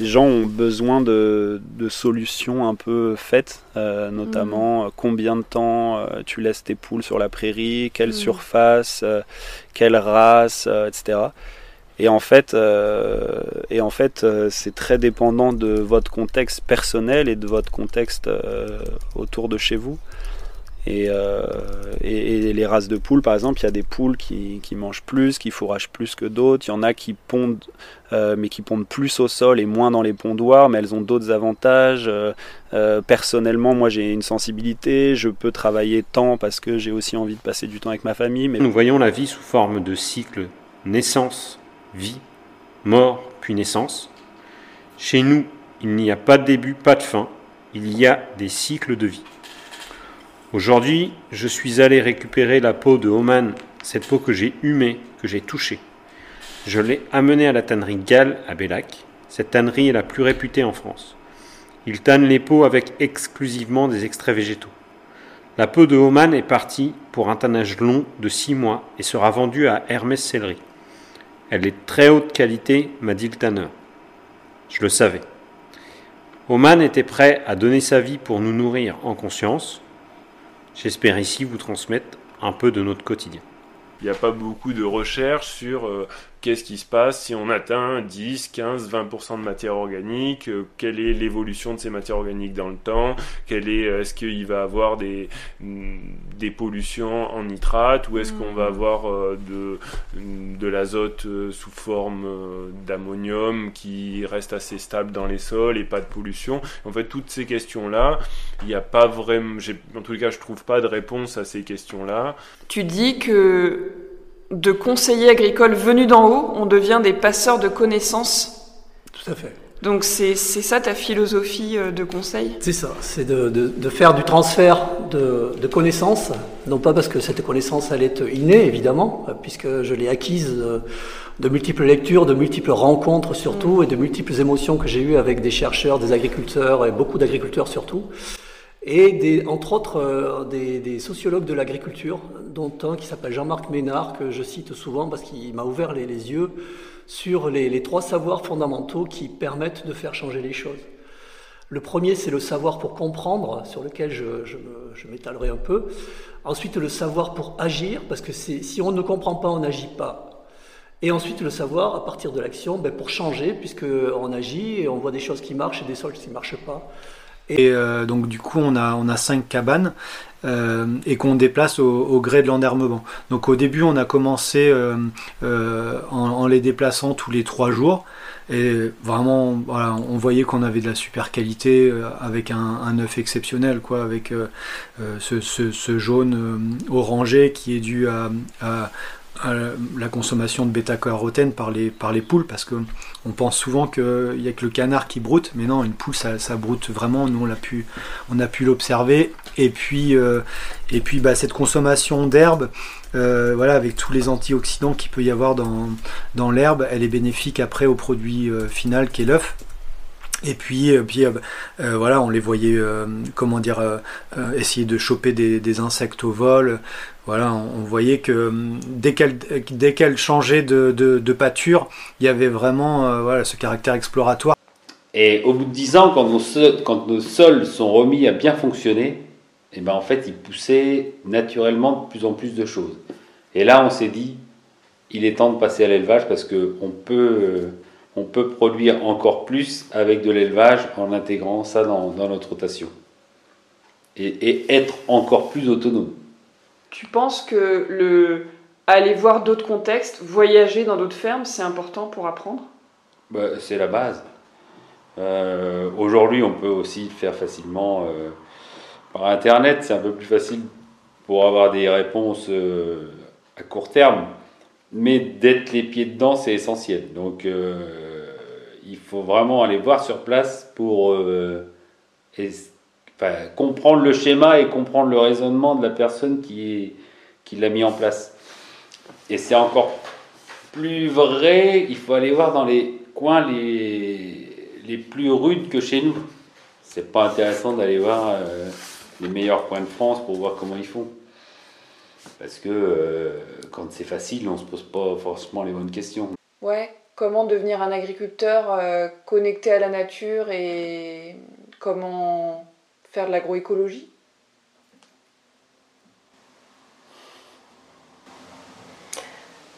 Les gens ont besoin de, solutions un peu faites, euh, notamment mmh. combien de temps tu laisses tes poules sur la prairie, quelle mmh. surface, quelle race, etc. Et en fait, euh, et en fait euh, c'est très dépendant de votre contexte personnel et de votre contexte euh, autour de chez vous. Et, et, les races de poules, par exemple, il y a des poules qui, mangent plus, qui fourragent plus que d'autres. Il y en a qui pondent, mais qui pondent plus au sol et moins dans les pondoirs, mais elles ont d'autres avantages. personnellement, moi j'ai une sensibilité, je peux travailler tant parce que j'ai aussi envie de passer du temps avec ma famille. Nous voyons la vie sous forme de cycle naissance, vie, mort, puis naissance. Chez nous, il n'y a pas de début, pas de fin, il y a des cycles de vie. Aujourd'hui, je suis allé récupérer la peau de Oman, cette peau que j'ai humée, que j'ai touchée. Je l'ai amenée à la tannerie Gall à Bellac. Cette tannerie est la plus réputée en France. Ils tannent les peaux avec exclusivement des extraits végétaux. La peau de Oman est partie pour un tannage long de 6 mois et sera vendue à Hermès Sellerie. Elle est très haute qualité, m'a dit le tanneur. Je le savais. Oman était prêt à donner sa vie pour nous nourrir en conscience. J'espère ici vous transmettre un peu de notre quotidien. Il n'y a pas beaucoup de recherches sur euh, qu'est-ce qui se passe si on atteint 10, 15, 20% de matière organique, euh, quelle est l'évolution de ces matières organiques dans le temps, quelle est, euh, est-ce qu'il va avoir des, mm, des pollutions en nitrate ou est-ce qu'on va mm. avoir euh, de, de l'azote sous forme d'ammonium qui reste assez stable dans les sols et pas de pollution. En fait, toutes ces questions-là, il n'y a pas vraiment, en les cas, je trouve pas de réponse à ces questions-là. Tu dis que de conseillers agricoles venus d'en haut, on devient des passeurs de connaissances. Tout à fait. Donc c'est ça ta philosophie euh, de conseil? C'est ça, c'est de, faire du transfert de, connaissances, non pas parce que cette connaissance elle est innée évidemment, puisque je l'ai acquise de, multiples lectures, de multiples rencontres surtout, et de multiples émotions que j'ai eues avec des chercheurs, des agriculteurs, et beaucoup d'agriculteurs surtout et entre autres euh, des, sociologues de l'agriculture, dont un qui s'appelle Jean-Marc Ménard, que je cite souvent parce qu'il m'a ouvert les, yeux sur les, trois savoirs fondamentaux qui permettent de faire changer les choses. Le premier, c'est le savoir pour comprendre, sur lequel je, je m'étalerai un peu. Ensuite, le savoir pour agir, parce que si on ne comprend pas, on n'agit pas. Et ensuite, le savoir à partir de l'action ben, pour changer, puisqu'on agit et on voit des choses qui marchent et des choses qui ne marchent pas. Et euh, donc du coup, on a, on a cinq cabanes euh, et qu'on déplace au, gré de l'endermement. Donc au début, on a commencé euh, en, les déplaçant tous les trois jours. Et vraiment, on voyait qu'on avait de la super qualité avec un, œuf exceptionnel, quoi, avec ce, jaune orangé qui est dû à la consommation de bêta-carotène par les, par les poules parce que on pense souvent qu'il n'y a que le canard qui broute, mais non, une poule ça, broute vraiment, nous on a pu, on a pu l'observer. Et puis, euh, et puis bah, cette consommation d'herbe, euh, voilà, avec tous les antioxydants qu'il peut y avoir dans, dans l'herbe, elle est bénéfique après au produit euh, final qui est l'œuf. Et puis, puis voilà, on les voyait, comment dire, essayer de choper des, insectes au vol, voilà, on, voyait que dès qu'elle dès qu'elle changeait de, de, pâture, il y avait vraiment euh, voilà, ce caractère exploratoire. Et au bout de dix ans, quand nos, sols, quand nos sols sont remis à bien fonctionner, et eh ben en fait, ils poussaient naturellement de plus en plus de choses. Et là, on s'est dit, il est temps de passer à l'élevage parce qu'on peut, on peut produire encore plus avec de l'élevage en intégrant ça dans, dans notre rotation. Et, et être encore plus autonome. Tu penses que le aller voir d'autres contextes, voyager dans d'autres fermes, c'est important pour apprendre? Bah, C'est la base. Euh, aujourd'hui, on peut aussi faire facilement euh, par Internet. C'est un peu plus facile pour avoir des réponses euh, à court terme. Mais d'être les pieds dedans, c'est essentiel. Donc, il faut vraiment aller voir sur place pour comprendre le schéma et comprendre le raisonnement de la personne qui, qui l'a mis en place. Et c'est encore plus vrai, il faut aller voir dans les coins les, les plus rudes que chez nous. C'est pas intéressant d'aller voir euh, les meilleurs coins de France pour voir comment ils font. Parce que euh, quand c'est facile, on se pose pas forcément les bonnes questions. Ouais, comment devenir un agriculteur euh, connecté à la nature et comment faire de l'agroécologie?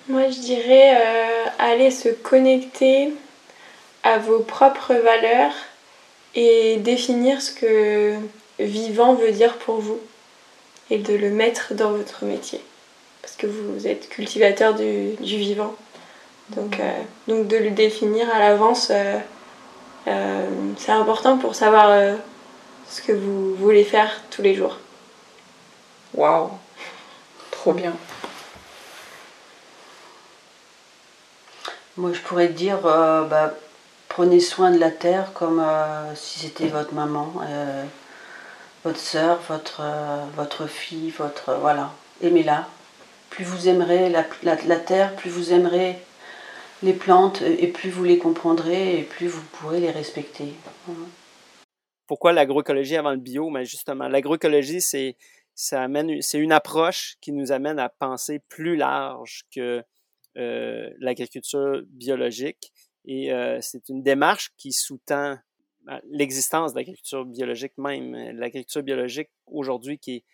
Moi, je dirais euh, aller se connecter à vos propres valeurs et définir ce que vivant veut dire pour vous. et de le mettre dans votre métier. Parce que vous êtes cultivateur du, du vivant. Donc, euh, donc de le définir à l'avance, euh, euh, c'est important pour savoir ce que vous voulez faire tous les jours. Waouh, trop bien. Moi, je pourrais dire, bah, prenez soin de la terre comme si c'était votre maman, votre soeur, votre, votre fille, votre voilà, aimez-la. Plus vous aimerez la, la terre, plus vous aimerez les plantes et plus vous les comprendrez et plus vous pourrez les respecter. Pourquoi l'agroécologie avant le bio? Mais justement, l'agroécologie, c'est ça amène, c'est une approche qui nous amène à penser plus large que euh, l'agriculture biologique. Et euh, c'est une démarche qui sous-tend ben, l'existence de l'agriculture biologique même. L'agriculture biologique aujourd'hui qui est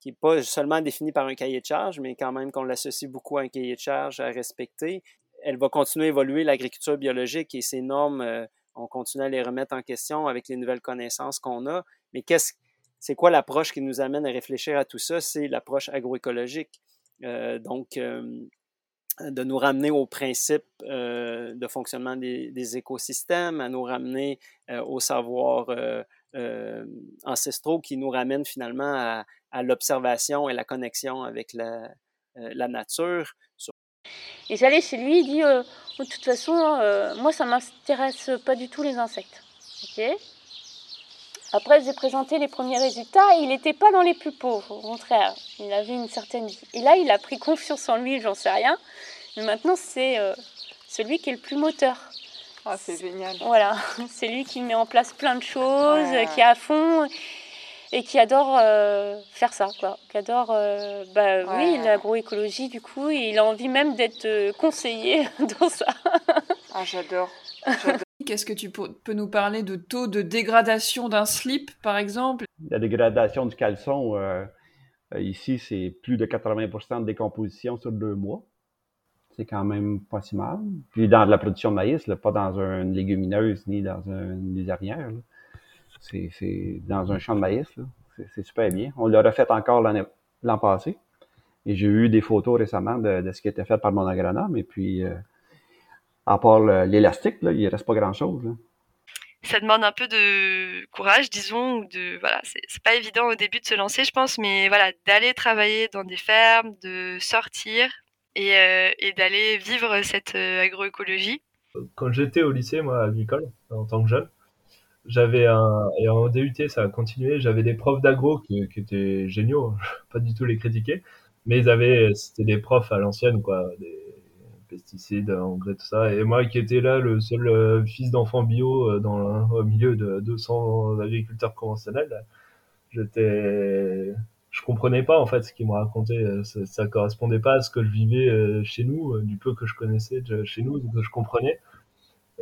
qui n'est pas seulement définie par un cahier de charge, mais quand même qu'on l'associe beaucoup à un cahier de charge à respecter elle va continuer à évoluer, l'agriculture biologique et ses normes, euh, on continue à les remettre en question avec les nouvelles connaissances qu'on a. Mais qu'est-ce, c'est quoi l'approche qui nous amène à réfléchir à tout ça? C'est l'approche agroécologique. Euh, donc, euh, de nous ramener aux principes de fonctionnement des, écosystèmes, à nous ramener aux savoirs ancestraux qui nous ramènent finalement à, l'observation et la connexion avec la, la nature. Et j'allais chez lui, il dit euh, de toute façon, euh, moi ça m'intéresse pas du tout les insectes. Ok Après j'ai présenté les premiers résultats et il n'était pas dans les plus pauvres, au contraire, il avait une certaine vie. Et là il a pris confiance en lui, j'en sais rien. Mais maintenant c'est euh, celui qui est le plus moteur. Ah c'est génial. Voilà, c'est lui qui met en place plein de choses, qui est à fond et qui adore euh, faire ça, quoi. Qui adore, euh, bah oui, l'agroécologie du coup, et il a envie même d'être euh, conseiller dans ça. ah, j'adore. Qu'est-ce que tu peux nous parler de taux de dégradation d'un slip, par exemple? La dégradation du caleçon, ici, c'est plus de 80% de décomposition sur deux mois. C'est quand même pas si mal. Puis dans la production de maïs, pas dans une légumineuse ni dans une lésarière. C'est dans un champ de maïs. C'est super bien. On l'a refait encore l'an passé. Et j'ai eu des photos récemment de, ce qui était fait par mon agronome. Et puis, euh, à part l'élastique, il ne reste pas grand-chose. Ça demande un peu de courage, disons, ou de voilà, c'est pas évident au début de se lancer, je pense, mais voilà, d'aller travailler dans des fermes, de sortir et, euh, et d'aller vivre cette euh, agroécologie. Quand j'étais au lycée, moi, agricole, en tant que jeune, j'avais un, et en DUT, ça a continué, j'avais des profs d'agro qui, étaient géniaux, pas du tout les critiquer, mais ils avaient, c'était des profs à l'ancienne, quoi, des pesticides, engrais, tout ça, et moi qui étais là, le seul euh, fils d'enfant bio euh, dans, au milieu de 200 agriculteurs conventionnels, j'étais, je comprenais pas en fait ce qu'ils me racontaient, ça, ça, correspondait pas à ce que je vivais euh, chez nous, du peu que je connaissais chez nous, que je comprenais.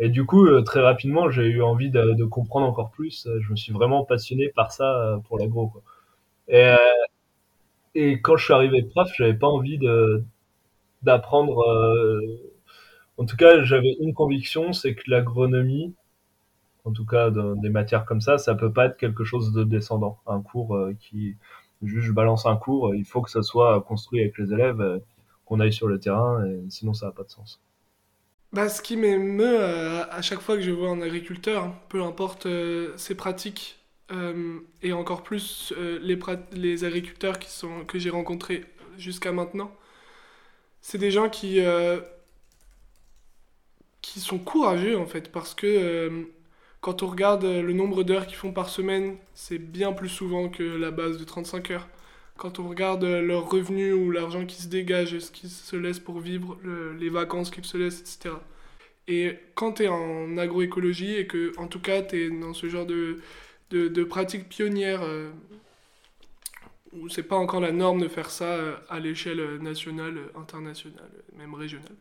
Et du coup, euh, très rapidement, j'ai eu envie de, comprendre encore plus. Je me suis vraiment passionné par ça euh, pour l'agro. Et, euh, quand je suis arrivé prof, j'avais pas envie d'apprendre. en tout cas, j'avais une conviction, c'est que l'agronomie, en tout cas dans des matières comme ça, ça peut pas être quelque chose de descendant. Un cours qui juste balance un cours, il faut que ça soit construit avec les élèves, qu'on aille sur le terrain, sinon ça n'a pas de sens. Bah, ce qui m'émeut euh, à chaque fois que je vois un agriculteur, peu importe euh, ses pratiques, euh, et encore plus les, les agriculteurs qui sont, que j'ai rencontrés jusqu'à maintenant, c'est des gens qui, qui sont courageux en fait, parce que quand on regarde le nombre d'heures qu'ils font par semaine, c'est bien plus souvent que la base de 35 heures quand on regarde leurs revenus ou l'argent qui se dégage, ce qu'ils se laissent pour vivre, les vacances qu'ils se laissent, etc. Et quand tu es en agroécologie et que, en tout cas, tu es dans ce genre de, de, de pratiques pionnières, euh, où c'est pas encore la norme de faire ça euh, à l'échelle nationale, internationale, même régionale.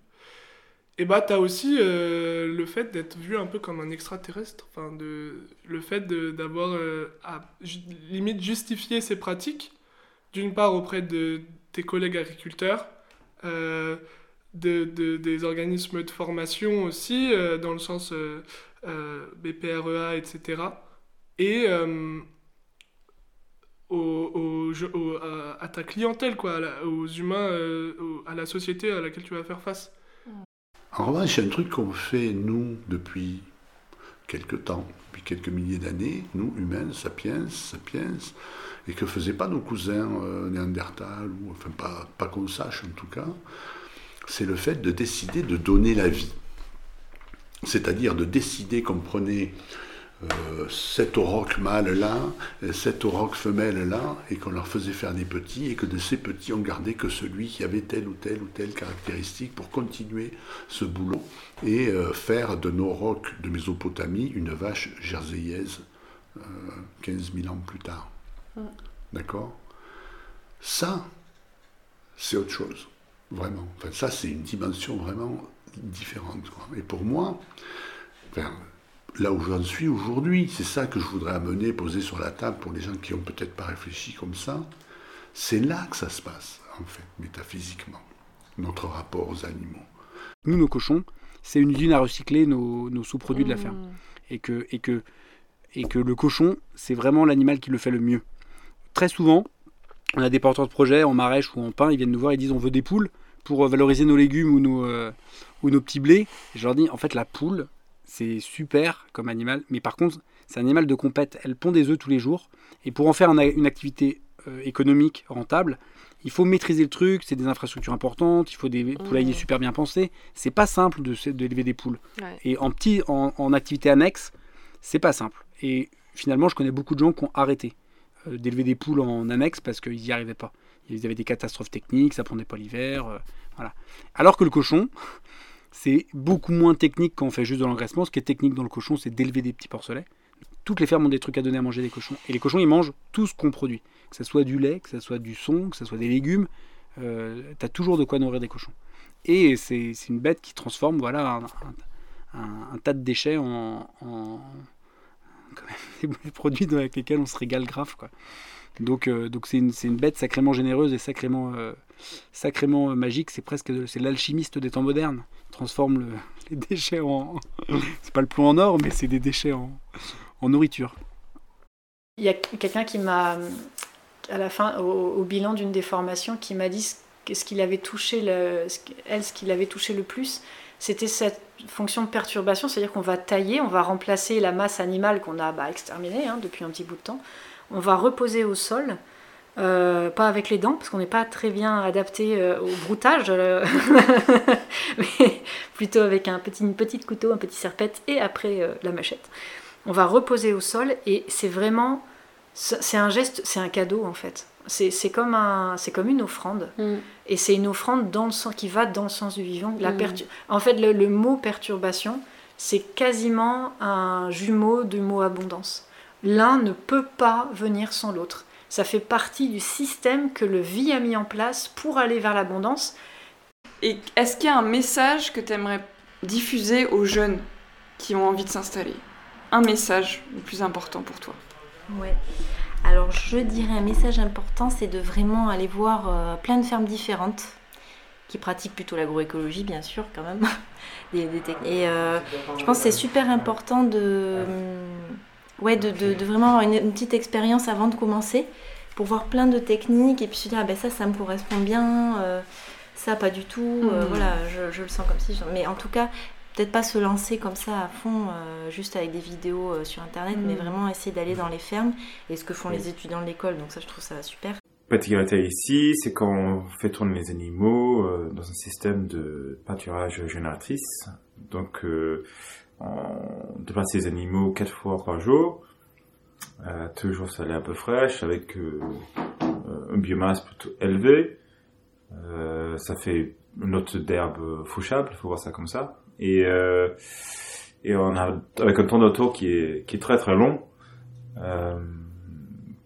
Et bah, tu as aussi euh, le fait d'être vu un peu comme un extraterrestre, enfin, de, le fait d'avoir à limite justifier ces pratiques d'une part auprès de tes collègues agriculteurs, euh, de, des organismes de formation aussi, euh, dans le sens euh, BPREA, etc. Et à, ta clientèle, quoi, aux humains, à la société à laquelle tu vas faire face. En revanche, a un truc qu'on fait, nous, depuis quelques temps, depuis quelques milliers d'années, nous, humains, sapiens, sapiens, et que faisaient pas nos cousins euh, ou enfin pas, pas qu'on sache en tout cas, c'est le fait de décider de donner la vie. C'est-à-dire de décider qu'on prenait euh, cet auroch mâle là, cette auroch femelle là, et qu'on leur faisait faire des petits, et que de ces petits on gardait que celui qui avait telle ou telle ou telle caractéristique pour continuer ce boulot et euh, faire de nos rocs de Mésopotamie une vache jerseyaise 15 euh, 000 ans plus tard. D'accord? Ça, c'est autre chose, vraiment. Enfin, ça, c'est une dimension vraiment différente. Et pour moi, là où j'en suis aujourd'hui, c'est ça que je voudrais amener, poser sur la table pour les gens qui n'ont peut-être pas réfléchi comme ça. C'est là que ça se passe, en fait, métaphysiquement, notre rapport aux animaux. Nous, nos cochons, c'est une usine à recycler nos, sous-produits de la ferme. Mmh. Et que, et, que, et que le cochon, c'est vraiment l'animal qui le fait le mieux. Très souvent, on a des porteurs de projets en maraîche ou en pain, ils viennent nous voir et disent on veut des poules pour valoriser nos légumes ou nos, euh, ou nos petits blés. je leur dis en fait la poule, c'est super comme animal, mais par contre, c'est un animal de compète. Elle pond des œufs tous les jours. Et pour en faire une activité euh, économique rentable, il faut maîtriser le truc, c'est des infrastructures importantes, il faut des poulaillers super bien pensés. C'est pas simple d'élever de, des poules. Et en, petit, en, activité annexe, c'est pas simple. Et finalement, je connais beaucoup de gens qui ont arrêté euh, d'élever des poules en annexe parce qu'ils n'y arrivaient pas. Ils avaient des catastrophes techniques, ça prenait pas l'hiver. Euh, voilà. Alors que le cochon, c'est beaucoup moins technique quand on fait juste de l'engraissement. Ce qui est technique dans le cochon, c'est d'élever des petits porcelets. Toutes les fermes ont des trucs à donner à manger des cochons. Et les cochons, ils mangent tout ce qu'on produit. Que ce soit du lait, que ce soit du son, que ce soit des légumes. Euh, tu as toujours de quoi nourrir des cochons. Et c'est une bête qui transforme voilà, un, tas de déchets en, des produits avec lesquels on se régale grave. Quoi. Donc euh, c'est une, une, bête sacrément généreuse et sacrément, euh, sacrément magique. C'est presque c'est l'alchimiste des temps modernes transforme les déchets en. c'est pas le plomb en or, mais c'est des déchets en, en nourriture. Il y a quelqu'un qui m'a, à la fin, au, bilan d'une des formations, qui m'a dit ce qu'il avait touché, le, elle, ce qu'il avait touché le plus, c'était cette fonction de perturbation, c'est-à-dire qu'on va tailler, on va remplacer la masse animale qu'on a bah, exterminée hein, depuis un petit bout de temps, on va reposer au sol euh, pas avec les dents, parce qu'on n'est pas très bien adapté euh, au broutage, euh, mais plutôt avec un petit, une petite couteau, un petit serpette et après la machette. On va reposer au sol et c'est vraiment, c'est un geste, c'est un cadeau en fait. C'est comme, un, comme une offrande. Mm. Et c'est une offrande dans le sens, qui va dans le sens du vivant. La mm. En fait, le, le mot perturbation, c'est quasiment un jumeau du mot abondance. L'un ne peut pas venir sans l'autre. Ça fait partie du système que le vie a mis en place pour aller vers l'abondance. Et est-ce qu'il y a un message que tu aimerais diffuser aux jeunes qui ont envie de s'installer? Un message le plus important pour toi? Ouais. Alors je dirais un message important, c'est de vraiment aller voir euh, plein de fermes différentes qui pratiquent plutôt l'agroécologie, bien sûr, quand même. des, Et euh, je pense que c'est super important de ouais, de, de, vraiment avoir une, petite expérience avant de commencer pour voir plein de techniques et puis se dire ah ben ça ça me correspond bien euh, ça pas du tout euh, mhm. voilà je, je, le sens comme si mais en tout cas peut-être pas se lancer comme ça à fond euh, juste avec des vidéos sur internet mais mhm. vraiment essayer d'aller dans les fermes et ce que font les étudiants de l'école donc ça je trouve ça super La particularité ici c'est qu'on fait tourner les animaux dans un système de pâturage génératrice donc on déplace les animaux quatre fois par jour, euh, toujours salé un peu fraîche, avec euh, euh, une biomasse plutôt élevée. ça fait une note d'herbe fauchable, il faut voir ça comme ça. Et, et on a avec un temps d'auto qui est, qui est très très long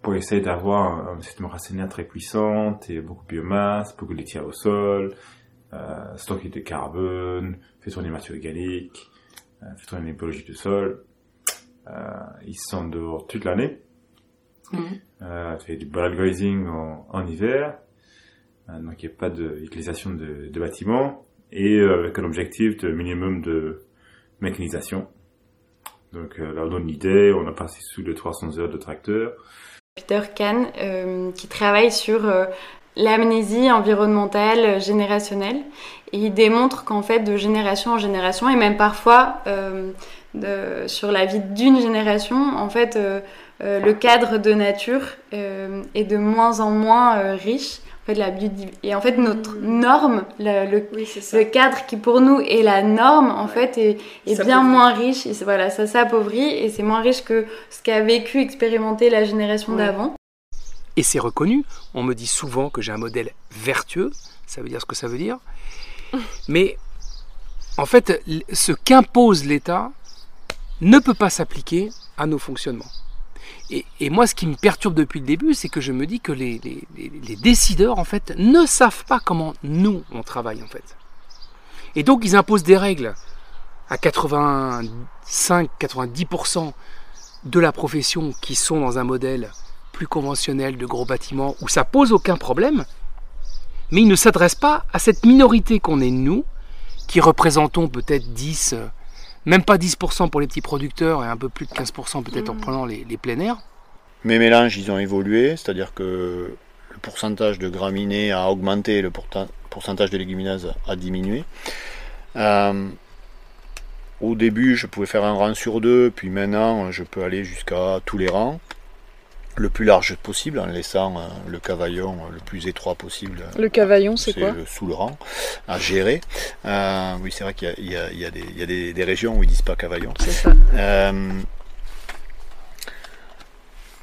pour essayer d'avoir un, système racinaire très puissant et beaucoup de biomasse, beaucoup de litière au sol, stocker de carbone, fait tourner matière organique, euh, fait une écologie du sol. Euh, ils sont dehors toute l'année. Mmh. Euh, fait du bulk grazing en, en hiver. donc il n'y a pas d'utilisation de, de, bâtiments. Et avec un objectif de minimum de mécanisation. Donc là on donne une idée, on a passé sous les 300 heures de tracteur. Peter Kahn, qui travaille sur l'amnésie environnementale générationnelle. Et il démontre qu'en fait, de génération en génération, et même parfois de, sur la vie d'une génération, en fait, le cadre de nature est de moins en moins riche fait, la et en fait notre mm. norme le, le, cadre qui pour nous est la norme en fait est, est bien moins riche et voilà ça s'appauvrit et c'est moins riche que ce qu'a vécu expérimenté la génération d'avant et c'est reconnu. On me dit souvent que j'ai un modèle vertueux. Ça veut dire ce que ça veut dire. Mais en fait ce qu'impose l'État ne peut pas s'appliquer à nos fonctionnements. Et, moi, ce qui me perturbe depuis le début, c'est que je me dis que les, décideurs, en fait, ne savent pas comment nous, on travaille, en fait. Et donc, ils imposent des règles à 85-90% de la profession qui sont dans un modèle plus conventionnel de gros bâtiments où ça pose aucun problème, mais ils ne s'adressent pas à cette minorité qu'on est nous, qui représentons peut-être 10, même pas 10% pour les petits producteurs et un peu plus de 15% peut-être en mmh. prenant les, plein air. Mes mélanges, ils ont évolué, c'est-à-dire que le pourcentage de graminées a augmenté, le pourcentage de légumineuses a diminué. Euh, au début, je pouvais faire un rang sur deux, puis maintenant, je peux aller jusqu'à tous les rangs le plus large possible en laissant euh, le cavaillon euh, le plus étroit possible. Le cavaillon, c'est quoi Sous le rang, à gérer. Euh, oui, c'est vrai qu'il y, a, des, régions où ils disent pas cavaillon. C'est ça.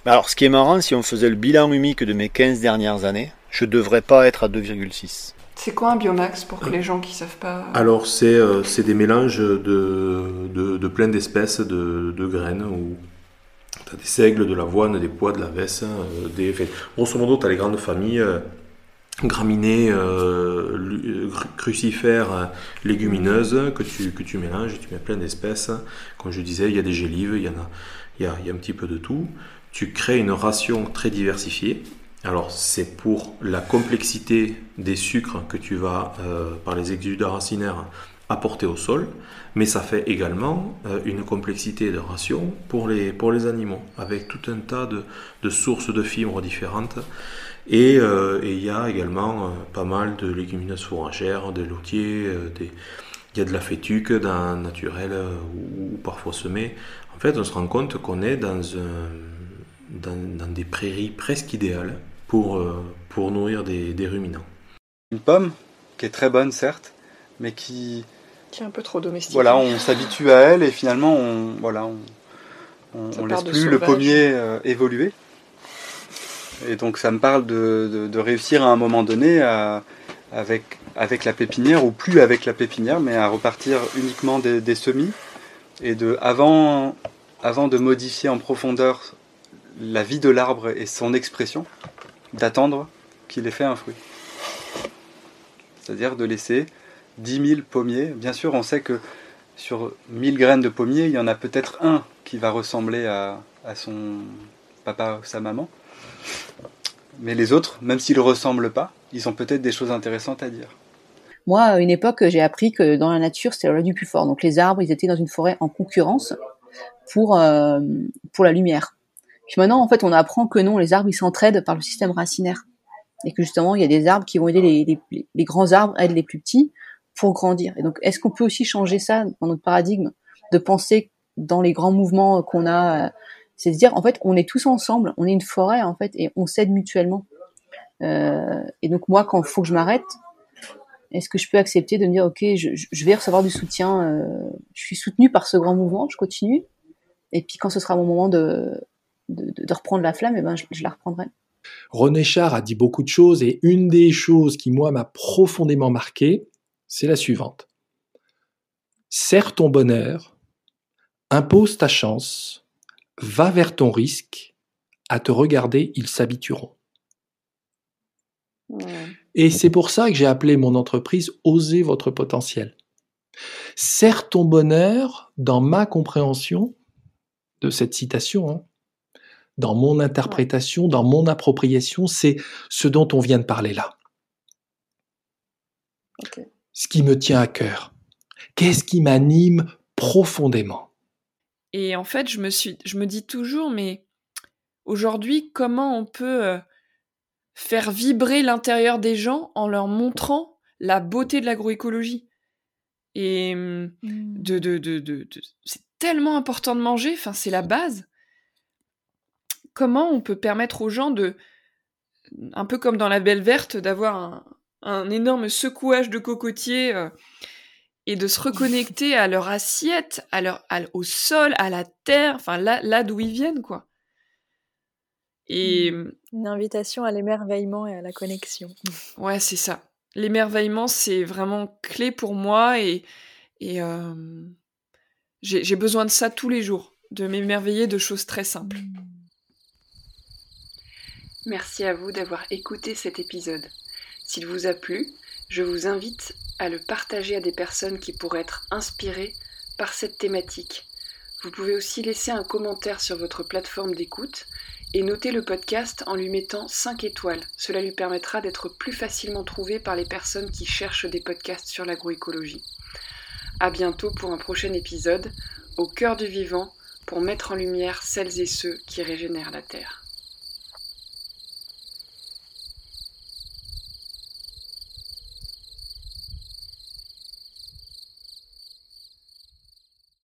alors, ce qui est marrant, si on faisait le bilan humique de mes 15 dernières années, je devrais pas être à 2,6. C'est quoi un biomax pour que les gens qui savent pas Alors, c'est des mélanges de, de, plein d'espèces de, de graines ou des seigles, de l'avoine, des pois, de la veste, euh, des... Enfin, grosso modo, tu as les grandes familles euh, graminées, euh, crucifères, légumineuses que tu, que tu mélanges, tu mets plein d'espèces. Comme je disais, il y a des gélives, il y, en a, il y a un petit peu de tout. Tu crées une ration très diversifiée. Alors c'est pour la complexité des sucres que tu vas, par les exudats racinaires, apporter au sol, mais ça fait également euh, une complexité de ration pour les, pour les animaux, avec tout un tas de, de sources de fibres différentes. Et euh, il y a également euh, pas mal de légumineuses fourragères, des loutiers, des... il y a de la fétuque dans, naturelle ou, parfois semée. En fait, on se rend compte qu'on est dans, dans, dans, des prairies presque idéales pour, pour nourrir des, des ruminants. Une pomme qui est très bonne, certes, mais qui qui est un peu trop domestique. Voilà, on s'habitue à elle et finalement, on voilà, on, laisse plus le pommier euh, évoluer. Et donc, ça me parle de, réussir à un moment donné avec, avec la pépinière, ou plus avec la pépinière, mais à repartir uniquement des, semis. Et de, avant, avant de modifier en profondeur la vie de l'arbre et son expression, d'attendre qu'il ait fait un fruit. C'est-à-dire de laisser 10 000 pommiers. Bien sûr, on sait que sur 1000 graines de pommier, il y en a peut-être un qui va ressembler à, son papa ou sa maman. Mais les autres, même s'ils ne ressemblent pas, ils ont peut-être des choses intéressantes à dire. Moi, à une époque, j'ai appris que dans la nature, c'était la loi du plus fort. Donc les arbres, ils étaient dans une forêt en concurrence pour, euh, pour la lumière. Puis maintenant, en fait, on apprend que non, les arbres, ils s'entraident par le système racinaire. Et que justement, il y a des arbres qui vont aider les, les, les grands arbres à aider les plus petits pour grandir. Et donc, est-ce qu'on peut aussi changer ça dans notre paradigme de penser dans les grands mouvements qu'on a, euh, c'est de dire en fait, on est tous ensemble, on est une forêt en fait, et on s'aide mutuellement. Euh, et donc moi, quand il faut que je m'arrête, est-ce que je peux accepter de me dire ok, je, vais recevoir du soutien, euh, je suis soutenu par ce grand mouvement, je continue, et puis quand ce sera mon moment de, reprendre la flamme, eh ben je, je la reprendrai. René Char a dit beaucoup de choses et une des choses qui moi m'a profondément marqué, c'est la suivante. Serre ton bonheur, impose ta chance, va vers ton risque, à te regarder, ils s'habitueront. Et c'est pour ça que j'ai appelé mon entreprise Osez votre potentiel. Serre ton bonheur, dans ma compréhension de cette citation, hein, dans mon interprétation, dans mon appropriation, c'est ce dont on vient de parler là ce qui me tient à cœur Qu'est-ce qui m'anime profondément? Et en fait, je me, suis, je me dis toujours, mais aujourd'hui, comment on peut euh, faire vibrer l'intérieur des gens en leur montrant la beauté de l'agroécologie? Et mmh, mmh. de, de, de, de c'est tellement important de manger, enfin c'est la base. Comment on peut permettre aux gens de, un peu comme dans la Belle Verte, d'avoir un, un énorme secouage de cocotiers euh, et de se reconnecter à leur assiette, à leur, au sol, à la terre, enfin là, là d'où ils viennent, quoi. Et mmh. une invitation à l'émerveillement et à la connexion. Ouais, c'est ça. L'émerveillement, c'est vraiment clé pour moi et, et j'ai besoin de ça tous les jours, de m'émerveiller de choses très simples. Merci à vous d'avoir écouté cet épisode. S'il vous a plu, je vous invite à le partager à des personnes qui pourraient être inspirées par cette thématique. Vous pouvez aussi laisser un commentaire sur votre plateforme d'écoute et noter le podcast en lui mettant 5 étoiles. Cela lui permettra d'être plus facilement trouvé par les personnes qui cherchent des podcasts sur l'agroécologie. A bientôt pour un prochain épisode, au cœur du vivant, pour mettre en lumière celles et ceux qui régénèrent la Terre.